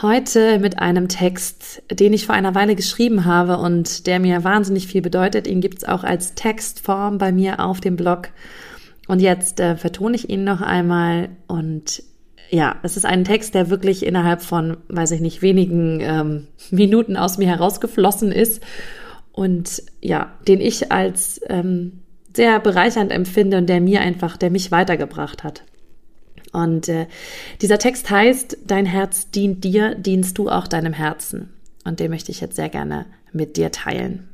Heute mit einem Text, den ich vor einer Weile geschrieben habe und der mir wahnsinnig viel bedeutet. Ihn gibt es auch als Textform bei mir auf dem Blog. Und jetzt äh, vertone ich ihn noch einmal. Und ja, es ist ein Text, der wirklich innerhalb von, weiß ich nicht, wenigen ähm, Minuten aus mir herausgeflossen ist. Und ja, den ich als ähm, sehr bereichernd empfinde und der mir einfach, der mich weitergebracht hat. Und äh, dieser Text heißt, dein Herz dient dir, dienst du auch deinem Herzen. Und den möchte ich jetzt sehr gerne mit dir teilen.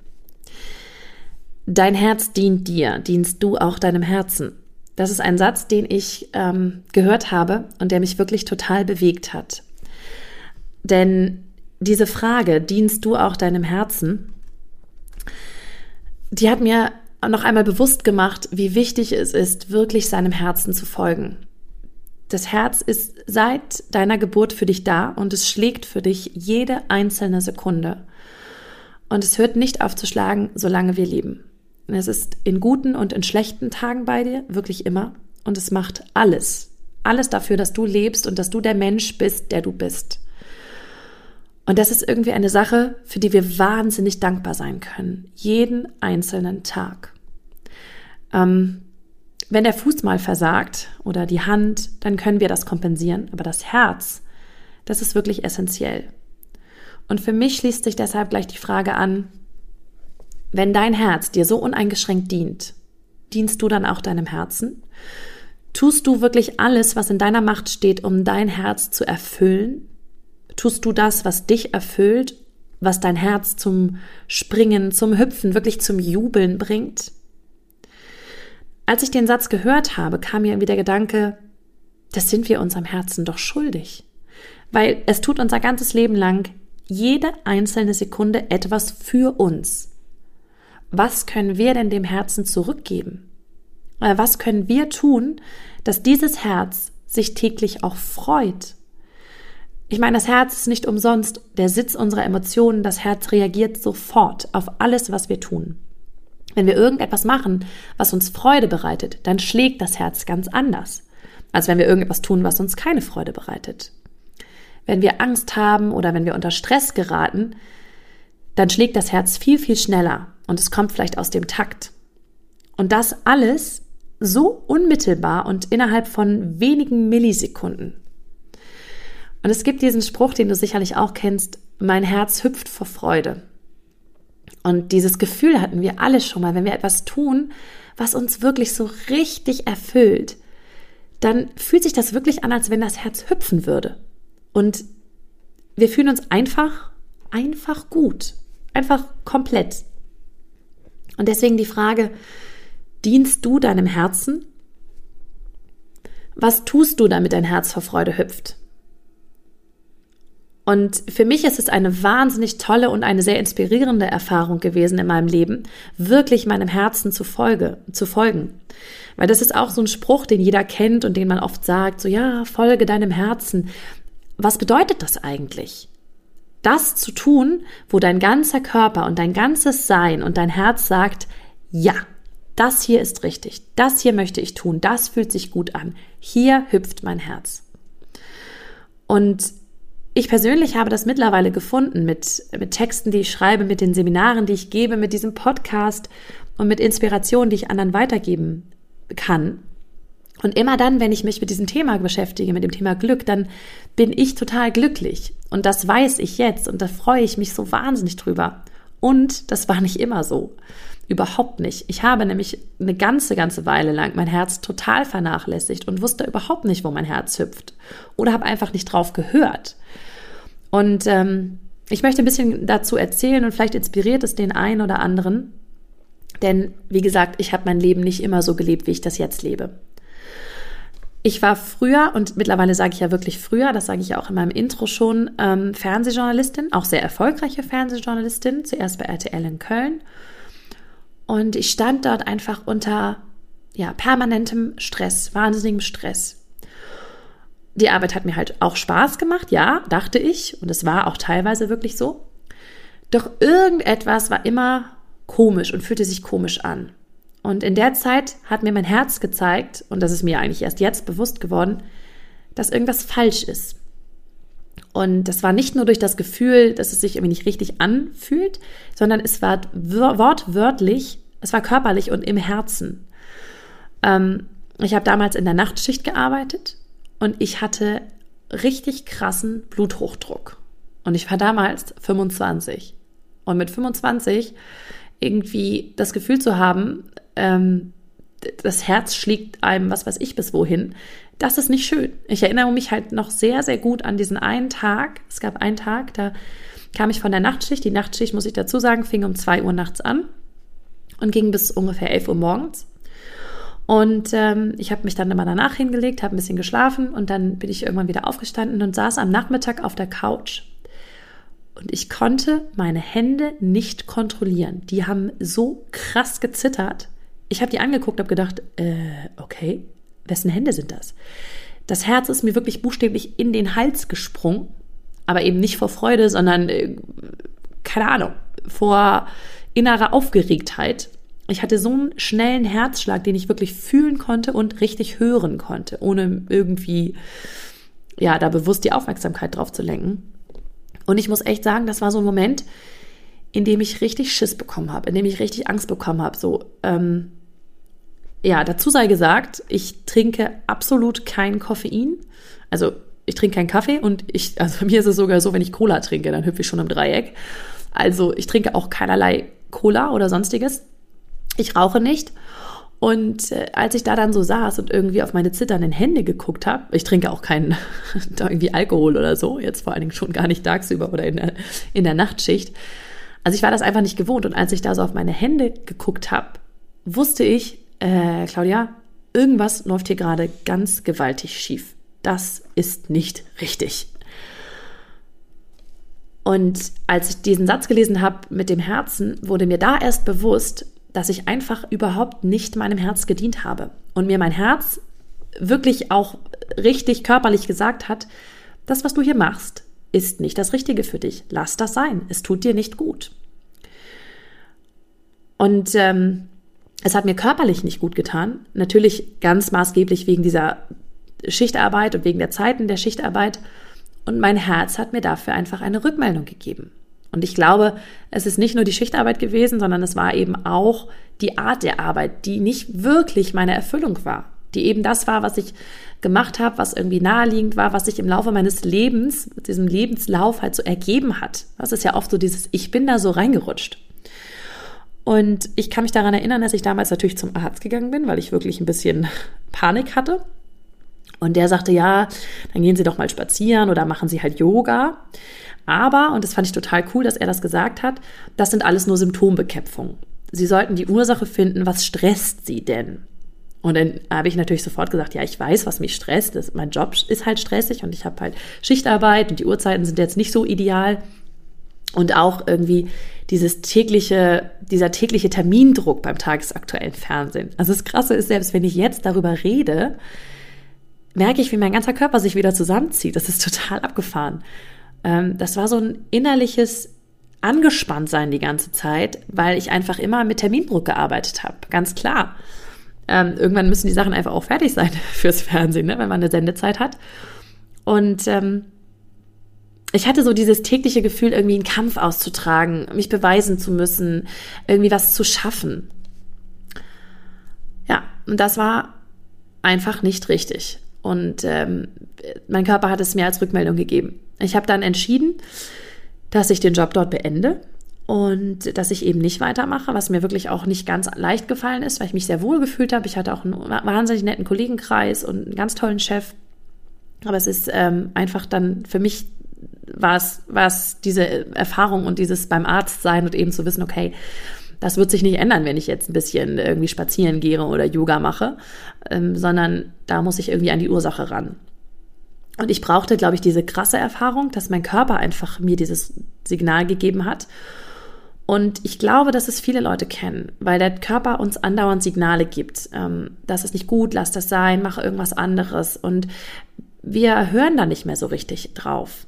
Dein Herz dient dir, dienst du auch deinem Herzen. Das ist ein Satz, den ich ähm, gehört habe und der mich wirklich total bewegt hat. Denn diese Frage, dienst du auch deinem Herzen, die hat mir noch einmal bewusst gemacht, wie wichtig es ist, wirklich seinem Herzen zu folgen. Das Herz ist seit deiner Geburt für dich da und es schlägt für dich jede einzelne Sekunde. Und es hört nicht auf zu schlagen, solange wir leben. Es ist in guten und in schlechten Tagen bei dir, wirklich immer. Und es macht alles, alles dafür, dass du lebst und dass du der Mensch bist, der du bist. Und das ist irgendwie eine Sache, für die wir wahnsinnig dankbar sein können. Jeden einzelnen Tag. Ähm, wenn der Fuß mal versagt oder die Hand, dann können wir das kompensieren. Aber das Herz, das ist wirklich essentiell. Und für mich schließt sich deshalb gleich die Frage an, wenn dein Herz dir so uneingeschränkt dient, dienst du dann auch deinem Herzen? Tust du wirklich alles, was in deiner Macht steht, um dein Herz zu erfüllen? Tust du das, was dich erfüllt, was dein Herz zum Springen, zum Hüpfen, wirklich zum Jubeln bringt? Als ich den Satz gehört habe, kam mir wieder der Gedanke, das sind wir unserem Herzen doch schuldig. Weil es tut unser ganzes Leben lang jede einzelne Sekunde etwas für uns. Was können wir denn dem Herzen zurückgeben? Was können wir tun, dass dieses Herz sich täglich auch freut? Ich meine, das Herz ist nicht umsonst der Sitz unserer Emotionen. Das Herz reagiert sofort auf alles, was wir tun. Wenn wir irgendetwas machen, was uns Freude bereitet, dann schlägt das Herz ganz anders, als wenn wir irgendetwas tun, was uns keine Freude bereitet. Wenn wir Angst haben oder wenn wir unter Stress geraten, dann schlägt das Herz viel, viel schneller und es kommt vielleicht aus dem Takt. Und das alles so unmittelbar und innerhalb von wenigen Millisekunden. Und es gibt diesen Spruch, den du sicherlich auch kennst, mein Herz hüpft vor Freude. Und dieses Gefühl hatten wir alle schon mal, wenn wir etwas tun, was uns wirklich so richtig erfüllt, dann fühlt sich das wirklich an, als wenn das Herz hüpfen würde. Und wir fühlen uns einfach, einfach gut. Einfach komplett. Und deswegen die Frage, dienst du deinem Herzen? Was tust du, damit dein Herz vor Freude hüpft? Und für mich ist es eine wahnsinnig tolle und eine sehr inspirierende Erfahrung gewesen in meinem Leben, wirklich meinem Herzen zu, Folge, zu folgen. Weil das ist auch so ein Spruch, den jeder kennt und den man oft sagt, so ja, folge deinem Herzen. Was bedeutet das eigentlich? Das zu tun, wo dein ganzer Körper und dein ganzes Sein und dein Herz sagt, ja, das hier ist richtig, das hier möchte ich tun, das fühlt sich gut an, hier hüpft mein Herz. Und ich persönlich habe das mittlerweile gefunden mit, mit Texten, die ich schreibe, mit den Seminaren, die ich gebe, mit diesem Podcast und mit Inspirationen, die ich anderen weitergeben kann. Und immer dann, wenn ich mich mit diesem Thema beschäftige, mit dem Thema Glück, dann bin ich total glücklich. Und das weiß ich jetzt und da freue ich mich so wahnsinnig drüber. Und das war nicht immer so. Überhaupt nicht. Ich habe nämlich eine ganze, ganze Weile lang mein Herz total vernachlässigt und wusste überhaupt nicht, wo mein Herz hüpft. Oder habe einfach nicht drauf gehört. Und ähm, ich möchte ein bisschen dazu erzählen und vielleicht inspiriert es den einen oder anderen. Denn wie gesagt, ich habe mein Leben nicht immer so gelebt, wie ich das jetzt lebe. Ich war früher, und mittlerweile sage ich ja wirklich früher, das sage ich ja auch in meinem Intro schon, ähm, Fernsehjournalistin, auch sehr erfolgreiche Fernsehjournalistin, zuerst bei RTL in Köln. Und ich stand dort einfach unter ja, permanentem Stress, wahnsinnigem Stress. Die Arbeit hat mir halt auch Spaß gemacht, ja, dachte ich, und es war auch teilweise wirklich so. Doch irgendetwas war immer komisch und fühlte sich komisch an. Und in der Zeit hat mir mein Herz gezeigt, und das ist mir eigentlich erst jetzt bewusst geworden, dass irgendwas falsch ist. Und das war nicht nur durch das Gefühl, dass es sich irgendwie nicht richtig anfühlt, sondern es war wortwörtlich, es war körperlich und im Herzen. Ähm, ich habe damals in der Nachtschicht gearbeitet und ich hatte richtig krassen Bluthochdruck. Und ich war damals 25. Und mit 25 irgendwie das Gefühl zu haben, ähm, das Herz schlägt einem, was weiß ich bis wohin, das ist nicht schön. Ich erinnere mich halt noch sehr, sehr gut an diesen einen Tag. Es gab einen Tag, da kam ich von der Nachtschicht. Die Nachtschicht, muss ich dazu sagen, fing um 2 Uhr nachts an und ging bis ungefähr 11 Uhr morgens. Und ähm, ich habe mich dann immer danach hingelegt, habe ein bisschen geschlafen und dann bin ich irgendwann wieder aufgestanden und saß am Nachmittag auf der Couch und ich konnte meine Hände nicht kontrollieren. Die haben so krass gezittert. Ich habe die angeguckt, habe gedacht, äh, okay, wessen Hände sind das? Das Herz ist mir wirklich buchstäblich in den Hals gesprungen, aber eben nicht vor Freude, sondern äh, keine Ahnung, vor innerer Aufgeregtheit. Ich hatte so einen schnellen Herzschlag, den ich wirklich fühlen konnte und richtig hören konnte, ohne irgendwie ja, da bewusst die Aufmerksamkeit drauf zu lenken. Und ich muss echt sagen, das war so ein Moment, in dem ich richtig Schiss bekommen habe, in dem ich richtig Angst bekommen habe. So, ähm, ja, dazu sei gesagt, ich trinke absolut kein Koffein. Also ich trinke keinen Kaffee und ich, also bei mir ist es sogar so, wenn ich Cola trinke, dann hüpfe ich schon im Dreieck. Also ich trinke auch keinerlei Cola oder sonstiges. Ich rauche nicht. Und äh, als ich da dann so saß und irgendwie auf meine zitternden Hände geguckt habe, ich trinke auch keinen irgendwie Alkohol oder so, jetzt vor allen Dingen schon gar nicht tagsüber oder in der, in der Nachtschicht. Also ich war das einfach nicht gewohnt. Und als ich da so auf meine Hände geguckt habe, wusste ich, äh, Claudia, irgendwas läuft hier gerade ganz gewaltig schief. Das ist nicht richtig. Und als ich diesen Satz gelesen habe mit dem Herzen, wurde mir da erst bewusst, dass ich einfach überhaupt nicht meinem Herz gedient habe und mir mein Herz wirklich auch richtig körperlich gesagt hat, das, was du hier machst, ist nicht das Richtige für dich. Lass das sein. Es tut dir nicht gut. Und ähm, es hat mir körperlich nicht gut getan. Natürlich ganz maßgeblich wegen dieser Schichtarbeit und wegen der Zeiten der Schichtarbeit. Und mein Herz hat mir dafür einfach eine Rückmeldung gegeben. Und ich glaube, es ist nicht nur die Schichtarbeit gewesen, sondern es war eben auch die Art der Arbeit, die nicht wirklich meine Erfüllung war. Die eben das war, was ich gemacht habe, was irgendwie naheliegend war, was sich im Laufe meines Lebens, mit diesem Lebenslauf halt so ergeben hat. Das ist ja oft so dieses, ich bin da so reingerutscht. Und ich kann mich daran erinnern, dass ich damals natürlich zum Arzt gegangen bin, weil ich wirklich ein bisschen Panik hatte. Und der sagte, ja, dann gehen Sie doch mal spazieren oder machen Sie halt Yoga. Aber, und das fand ich total cool, dass er das gesagt hat, das sind alles nur Symptombekämpfungen. Sie sollten die Ursache finden, was stresst Sie denn? Und dann habe ich natürlich sofort gesagt, ja, ich weiß, was mich stresst. Das, mein Job ist halt stressig und ich habe halt Schichtarbeit und die Uhrzeiten sind jetzt nicht so ideal. Und auch irgendwie dieses tägliche, dieser tägliche Termindruck beim tagesaktuellen Fernsehen. Also das Krasse ist, selbst wenn ich jetzt darüber rede, merke ich, wie mein ganzer Körper sich wieder zusammenzieht. Das ist total abgefahren. Ähm, das war so ein innerliches Angespanntsein die ganze Zeit, weil ich einfach immer mit Termindruck gearbeitet habe. Ganz klar. Ähm, irgendwann müssen die Sachen einfach auch fertig sein fürs Fernsehen, ne, wenn man eine Sendezeit hat. Und ähm, ich hatte so dieses tägliche Gefühl, irgendwie einen Kampf auszutragen, mich beweisen zu müssen, irgendwie was zu schaffen. Ja, und das war einfach nicht richtig. Und ähm, mein Körper hat es mir als Rückmeldung gegeben. Ich habe dann entschieden, dass ich den Job dort beende und dass ich eben nicht weitermache, was mir wirklich auch nicht ganz leicht gefallen ist, weil ich mich sehr wohl gefühlt habe. Ich hatte auch einen wahnsinnig netten Kollegenkreis und einen ganz tollen Chef. Aber es ist ähm, einfach dann für mich war es, war es diese Erfahrung und dieses beim Arzt sein und eben zu wissen, okay, Das wird sich nicht ändern, wenn ich jetzt ein bisschen irgendwie spazieren gehe oder Yoga mache, ähm, sondern da muss ich irgendwie an die Ursache ran. Und ich brauchte, glaube ich, diese krasse Erfahrung, dass mein Körper einfach mir dieses Signal gegeben hat. Und ich glaube, dass es viele Leute kennen, weil der Körper uns andauernd Signale gibt. Ähm, das ist nicht gut, lass das sein, mach irgendwas anderes. Und wir hören da nicht mehr so richtig drauf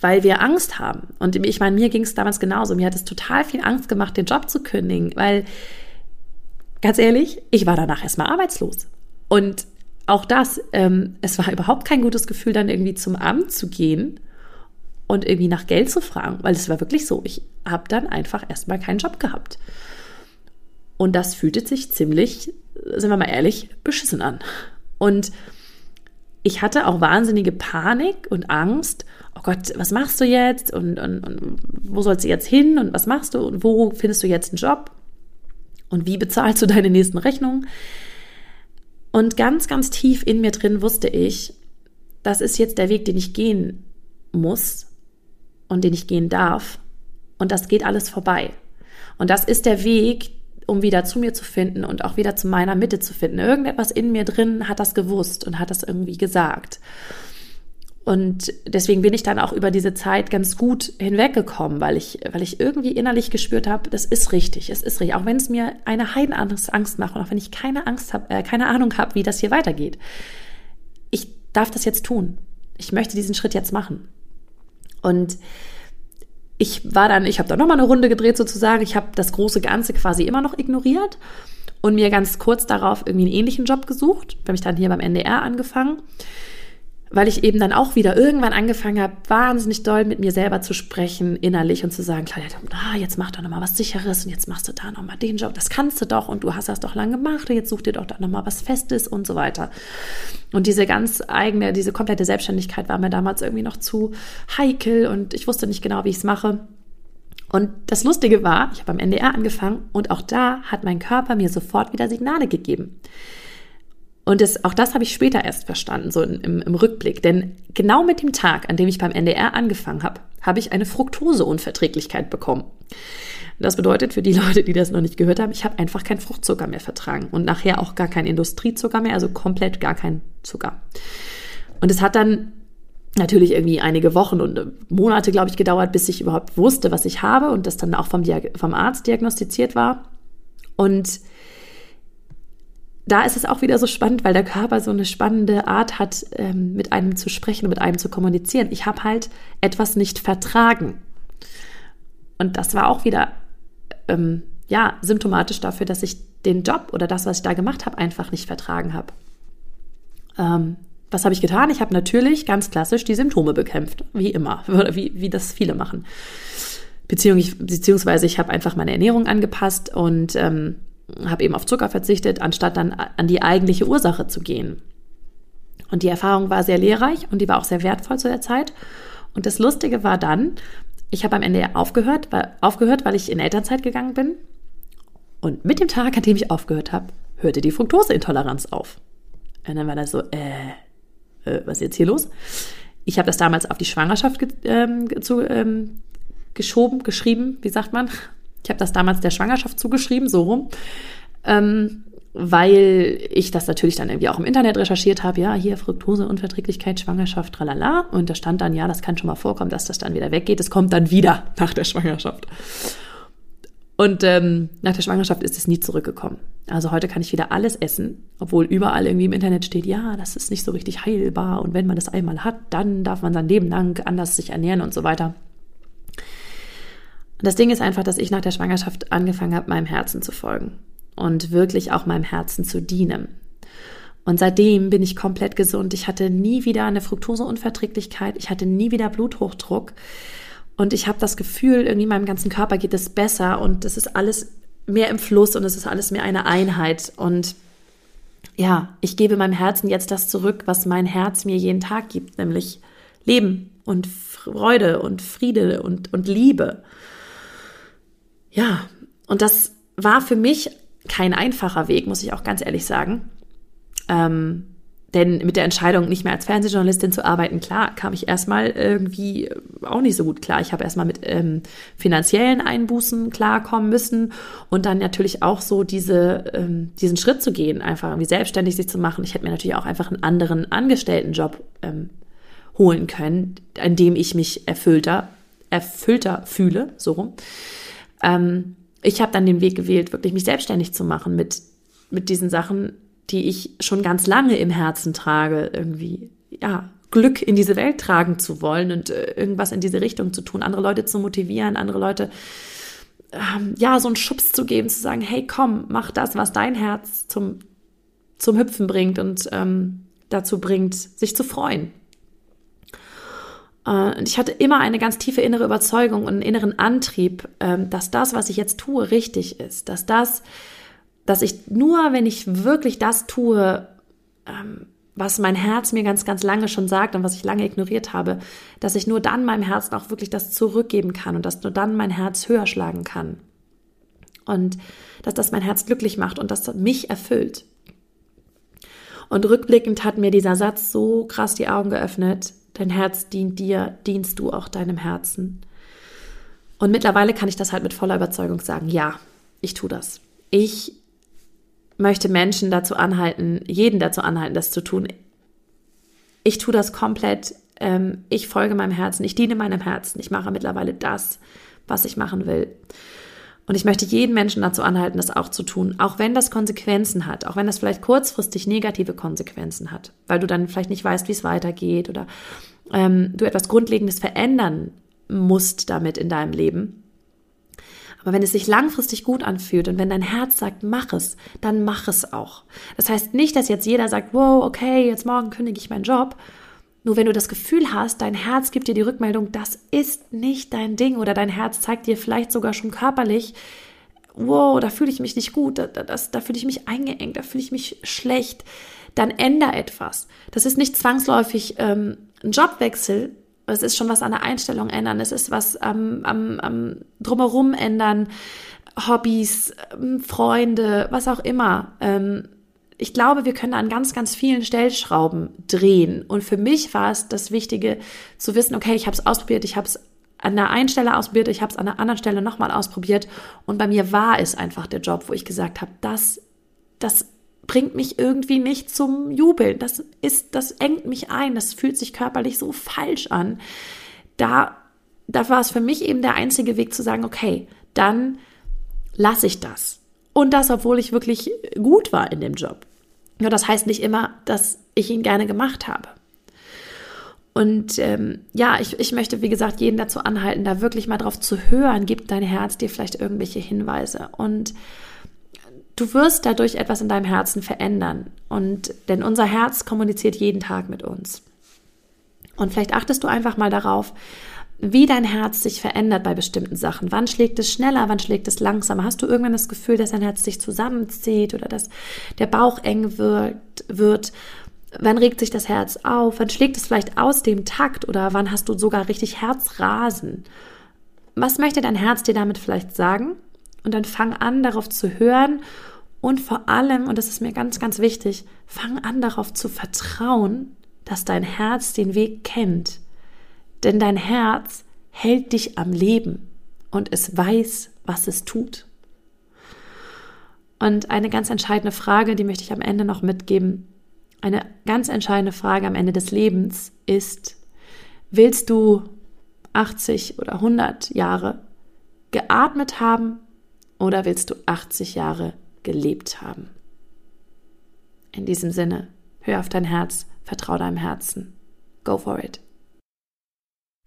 weil wir Angst haben. Und ich meine, mir ging es damals genauso. Mir hat es total viel Angst gemacht, den Job zu kündigen, weil, ganz ehrlich, ich war danach erstmal arbeitslos. Und auch das, ähm, es war überhaupt kein gutes Gefühl, dann irgendwie zum Amt zu gehen und irgendwie nach Geld zu fragen, weil es war wirklich so. Ich habe dann einfach erstmal keinen Job gehabt. Und das fühlte sich ziemlich, sind wir mal ehrlich, beschissen an. Und ich hatte auch wahnsinnige Panik und Angst oh Gott, was machst du jetzt und, und, und wo sollst du jetzt hin und was machst du und wo findest du jetzt einen Job und wie bezahlst du deine nächsten Rechnungen? Und ganz, ganz tief in mir drin wusste ich, das ist jetzt der Weg, den ich gehen muss und den ich gehen darf. Und das geht alles vorbei. Und das ist der Weg, um wieder zu mir zu finden und auch wieder zu meiner Mitte zu finden. Irgendetwas in mir drin hat das gewusst und hat das irgendwie gesagt. Und deswegen bin ich dann auch über diese Zeit ganz gut hinweggekommen, weil ich, weil ich irgendwie innerlich gespürt habe, das ist richtig, es ist richtig. Auch wenn es mir eine Heidenangst Angst macht und auch wenn ich keine Angst habe, äh, keine Ahnung habe, wie das hier weitergeht. Ich darf das jetzt tun. Ich möchte diesen Schritt jetzt machen. Und ich war dann, ich habe da nochmal eine Runde gedreht sozusagen. Ich habe das große Ganze quasi immer noch ignoriert und mir ganz kurz darauf irgendwie einen ähnlichen Job gesucht. Habe mich dann hier beim NDR angefangen weil ich eben dann auch wieder irgendwann angefangen habe, wahnsinnig doll mit mir selber zu sprechen, innerlich und zu sagen, Claudia, jetzt mach doch nochmal was Sicheres und jetzt machst du da nochmal den Job, das kannst du doch und du hast das doch lange gemacht und jetzt such dir doch da nochmal was Festes und so weiter. Und diese ganz eigene, diese komplette Selbstständigkeit war mir damals irgendwie noch zu heikel und ich wusste nicht genau, wie ich es mache. Und das Lustige war, ich habe am NDR angefangen und auch da hat mein Körper mir sofort wieder Signale gegeben. Und das, auch das habe ich später erst verstanden, so im, im Rückblick. Denn genau mit dem Tag, an dem ich beim NDR angefangen habe, habe ich eine Fructoseunverträglichkeit bekommen. Das bedeutet für die Leute, die das noch nicht gehört haben, ich habe einfach keinen Fruchtzucker mehr vertragen und nachher auch gar keinen Industriezucker mehr, also komplett gar keinen Zucker. Und es hat dann natürlich irgendwie einige Wochen und Monate, glaube ich, gedauert, bis ich überhaupt wusste, was ich habe und das dann auch vom, vom Arzt diagnostiziert war. Und da ist es auch wieder so spannend, weil der Körper so eine spannende Art hat, ähm, mit einem zu sprechen und mit einem zu kommunizieren. Ich habe halt etwas nicht vertragen. Und das war auch wieder, ähm, ja, symptomatisch dafür, dass ich den Job oder das, was ich da gemacht habe, einfach nicht vertragen habe. Ähm, was habe ich getan? Ich habe natürlich ganz klassisch die Symptome bekämpft, wie immer, wie, wie das viele machen. Beziehungsweise ich habe einfach meine Ernährung angepasst und ähm, habe eben auf Zucker verzichtet, anstatt dann an die eigentliche Ursache zu gehen. Und die Erfahrung war sehr lehrreich und die war auch sehr wertvoll zu der Zeit. Und das Lustige war dann, ich habe am Ende aufgehört, aufgehört, weil ich in Elternzeit gegangen bin. Und mit dem Tag, an dem ich aufgehört habe, hörte die Fructoseintoleranz auf. Und dann war das so, äh, äh was ist jetzt hier los? Ich habe das damals auf die Schwangerschaft ge ähm, zu, ähm, geschoben, geschrieben, wie sagt man? Ich habe das damals der Schwangerschaft zugeschrieben, so rum. Ähm, weil ich das natürlich dann irgendwie auch im Internet recherchiert habe, ja, hier Fructoseunverträglichkeit, Schwangerschaft, tralala. Und da stand dann, ja, das kann schon mal vorkommen, dass das dann wieder weggeht. Es kommt dann wieder nach der Schwangerschaft. Und ähm, nach der Schwangerschaft ist es nie zurückgekommen. Also heute kann ich wieder alles essen, obwohl überall irgendwie im Internet steht, ja, das ist nicht so richtig heilbar. Und wenn man das einmal hat, dann darf man sein Leben lang anders sich ernähren und so weiter. Und das Ding ist einfach, dass ich nach der Schwangerschaft angefangen habe, meinem Herzen zu folgen und wirklich auch meinem Herzen zu dienen. Und seitdem bin ich komplett gesund. Ich hatte nie wieder eine Fructoseunverträglichkeit. Ich hatte nie wieder Bluthochdruck. Und ich habe das Gefühl, irgendwie meinem ganzen Körper geht es besser und es ist alles mehr im Fluss und es ist alles mehr eine Einheit. Und ja, ich gebe meinem Herzen jetzt das zurück, was mein Herz mir jeden Tag gibt, nämlich Leben und Freude und Friede und, und Liebe. Ja, und das war für mich kein einfacher Weg, muss ich auch ganz ehrlich sagen. Ähm, denn mit der Entscheidung, nicht mehr als Fernsehjournalistin zu arbeiten, klar, kam ich erstmal irgendwie auch nicht so gut klar. Ich habe erstmal mit ähm, finanziellen Einbußen klarkommen müssen und dann natürlich auch so diese, ähm, diesen Schritt zu gehen, einfach irgendwie selbstständig sich zu machen. Ich hätte mir natürlich auch einfach einen anderen Angestelltenjob ähm, holen können, an dem ich mich erfüllter, erfüllter fühle, so rum. Ähm, ich habe dann den Weg gewählt, wirklich mich selbstständig zu machen mit, mit diesen Sachen, die ich schon ganz lange im Herzen trage, irgendwie, ja, Glück in diese Welt tragen zu wollen und äh, irgendwas in diese Richtung zu tun, andere Leute zu motivieren, andere Leute, ähm, ja, so einen Schubs zu geben, zu sagen, hey, komm, mach das, was dein Herz zum, zum Hüpfen bringt und ähm, dazu bringt, sich zu freuen. Äh, und ich hatte immer eine ganz tiefe innere Überzeugung und einen inneren Antrieb, ähm, dass das, was ich jetzt tue, richtig ist, dass das, dass ich nur, wenn ich wirklich das tue, ähm, was mein Herz mir ganz, ganz lange schon sagt und was ich lange ignoriert habe, dass ich nur dann meinem Herzen auch wirklich das zurückgeben kann und dass nur dann mein Herz höher schlagen kann. Und dass das mein Herz glücklich macht und das mich erfüllt. Und rückblickend hat mir dieser Satz so krass die Augen geöffnet. Dein Herz dient dir, dienst du auch deinem Herzen. Und mittlerweile kann ich das halt mit voller Überzeugung sagen, ja, ich tue das. Ich möchte Menschen dazu anhalten, jeden dazu anhalten, das zu tun. Ich tue das komplett. Ähm, ich folge meinem Herzen. Ich diene meinem Herzen. Ich mache mittlerweile das, was ich machen will. Und ich möchte jeden Menschen dazu anhalten, das auch zu tun, auch wenn das Konsequenzen hat, auch wenn das vielleicht kurzfristig negative Konsequenzen hat, weil du dann vielleicht nicht weißt, wie es weitergeht oder ähm, du etwas Grundlegendes verändern musst damit in deinem Leben. Aber wenn es sich langfristig gut anfühlt und wenn dein Herz sagt, mach es, dann mach es auch. Das heißt nicht, dass jetzt jeder sagt, wow, okay, jetzt morgen kündige ich meinen Job. Nur wenn du das Gefühl hast, dein Herz gibt dir die Rückmeldung, das ist nicht dein Ding oder dein Herz zeigt dir vielleicht sogar schon körperlich, wow, da fühle ich mich nicht gut, da, das, da fühle ich mich eingeengt, da fühle ich mich schlecht, dann änder etwas. Das ist nicht zwangsläufig ähm, ein Jobwechsel, es ist schon was an der Einstellung ändern, es ist was am, am, am drumherum ändern, Hobbys, ähm, Freunde, was auch immer. Ähm, ich glaube, wir können an ganz, ganz vielen Stellschrauben drehen. Und für mich war es das Wichtige zu wissen, okay, ich habe es ausprobiert, ich habe es an der einen Stelle ausprobiert, ich habe es an der anderen Stelle nochmal ausprobiert. Und bei mir war es einfach der Job, wo ich gesagt habe, das, das bringt mich irgendwie nicht zum Jubeln. Das ist, das engt mich ein. Das fühlt sich körperlich so falsch an. Da, da war es für mich eben der einzige Weg zu sagen, okay, dann lasse ich das. Und das, obwohl ich wirklich gut war in dem Job. Nur das heißt nicht immer, dass ich ihn gerne gemacht habe. Und ähm, ja, ich, ich möchte, wie gesagt, jeden dazu anhalten, da wirklich mal drauf zu hören. Gibt dein Herz dir vielleicht irgendwelche Hinweise? Und Du wirst dadurch etwas in deinem Herzen verändern. Und denn unser Herz kommuniziert jeden Tag mit uns. Und vielleicht achtest du einfach mal darauf, wie dein Herz sich verändert bei bestimmten Sachen. Wann schlägt es schneller, wann schlägt es langsamer? Hast du irgendwann das Gefühl, dass dein Herz sich zusammenzieht oder dass der Bauch eng wird, wird? Wann regt sich das Herz auf? Wann schlägt es vielleicht aus dem Takt oder wann hast du sogar richtig Herzrasen? Was möchte dein Herz dir damit vielleicht sagen? Und dann fang an, darauf zu hören und vor allem, und das ist mir ganz, ganz wichtig, fang an darauf zu vertrauen, dass dein Herz den Weg kennt. Denn dein Herz hält dich am Leben und es weiß, was es tut. Und eine ganz entscheidende Frage, die möchte ich am Ende noch mitgeben. Eine ganz entscheidende Frage am Ende des Lebens ist, willst du 80 oder 100 Jahre geatmet haben oder willst du 80 Jahre gelebt haben? In diesem Sinne, hör auf dein Herz, vertrau deinem Herzen. Go for it.